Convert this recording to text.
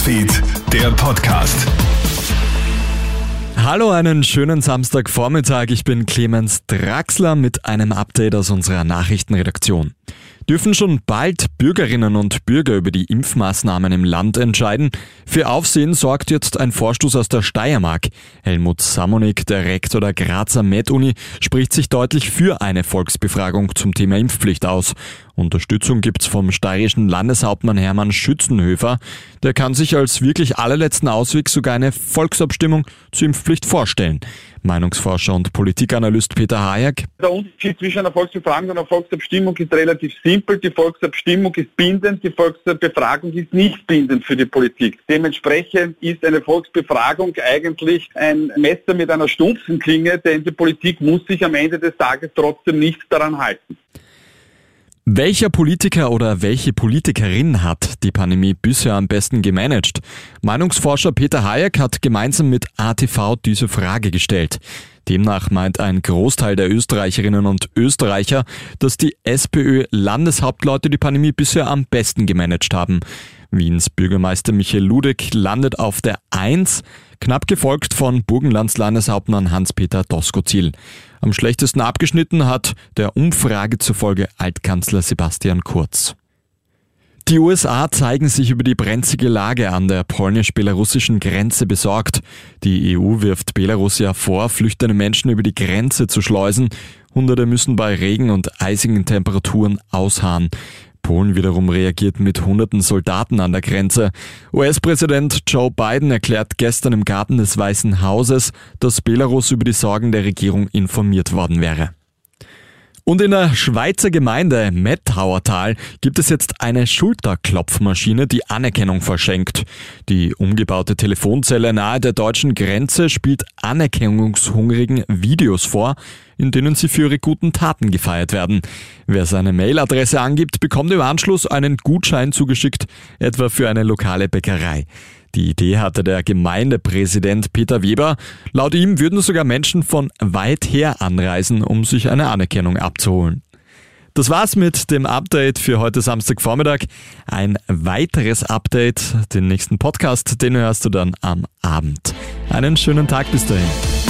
Newsfeed, der Podcast. Hallo, einen schönen Samstagvormittag. Ich bin Clemens Draxler mit einem Update aus unserer Nachrichtenredaktion. Dürfen schon bald Bürgerinnen und Bürger über die Impfmaßnahmen im Land entscheiden? Für Aufsehen sorgt jetzt ein Vorstoß aus der Steiermark. Helmut Samonik, der Rektor der Grazer Med-Uni, spricht sich deutlich für eine Volksbefragung zum Thema Impfpflicht aus. Unterstützung gibt's vom steirischen Landeshauptmann Hermann Schützenhöfer. Der kann sich als wirklich allerletzten Ausweg sogar eine Volksabstimmung zur Impfpflicht vorstellen. Meinungsforscher und Politikanalyst Peter Hayek. Der Unterschied zwischen einer Volksbefragung und einer Volksabstimmung ist relativ simpel. Die Volksabstimmung ist bindend, die Volksbefragung ist nicht bindend für die Politik. Dementsprechend ist eine Volksbefragung eigentlich ein Messer mit einer stumpfen Klinge, denn die Politik muss sich am Ende des Tages trotzdem nicht daran halten. Welcher Politiker oder welche Politikerin hat die Pandemie bisher am besten gemanagt? Meinungsforscher Peter Hayek hat gemeinsam mit ATV diese Frage gestellt. Demnach meint ein Großteil der Österreicherinnen und Österreicher, dass die SPÖ-Landeshauptleute die Pandemie bisher am besten gemanagt haben. Wiens Bürgermeister Michael Ludek landet auf der 1, knapp gefolgt von Burgenlands Landeshauptmann Hans-Peter Doskozil. Am schlechtesten abgeschnitten hat der Umfrage zufolge Altkanzler Sebastian Kurz. Die USA zeigen sich über die brenzige Lage an der polnisch-belarussischen Grenze besorgt. Die EU wirft Belarus ja vor, flüchtende Menschen über die Grenze zu schleusen. Hunderte müssen bei Regen und eisigen Temperaturen ausharren. Polen wiederum reagiert mit hunderten Soldaten an der Grenze. US-Präsident Joe Biden erklärt gestern im Garten des Weißen Hauses, dass Belarus über die Sorgen der Regierung informiert worden wäre. Und in der Schweizer Gemeinde Mettauertal gibt es jetzt eine Schulterklopfmaschine, die Anerkennung verschenkt. Die umgebaute Telefonzelle nahe der deutschen Grenze spielt anerkennungshungrigen Videos vor, in denen sie für ihre guten Taten gefeiert werden. Wer seine Mailadresse angibt, bekommt im Anschluss einen Gutschein zugeschickt, etwa für eine lokale Bäckerei. Die Idee hatte der Gemeindepräsident Peter Weber. Laut ihm würden sogar Menschen von weit her anreisen, um sich eine Anerkennung abzuholen. Das war's mit dem Update für heute Samstagvormittag. Ein weiteres Update, den nächsten Podcast, den hörst du dann am Abend. Einen schönen Tag bis dahin.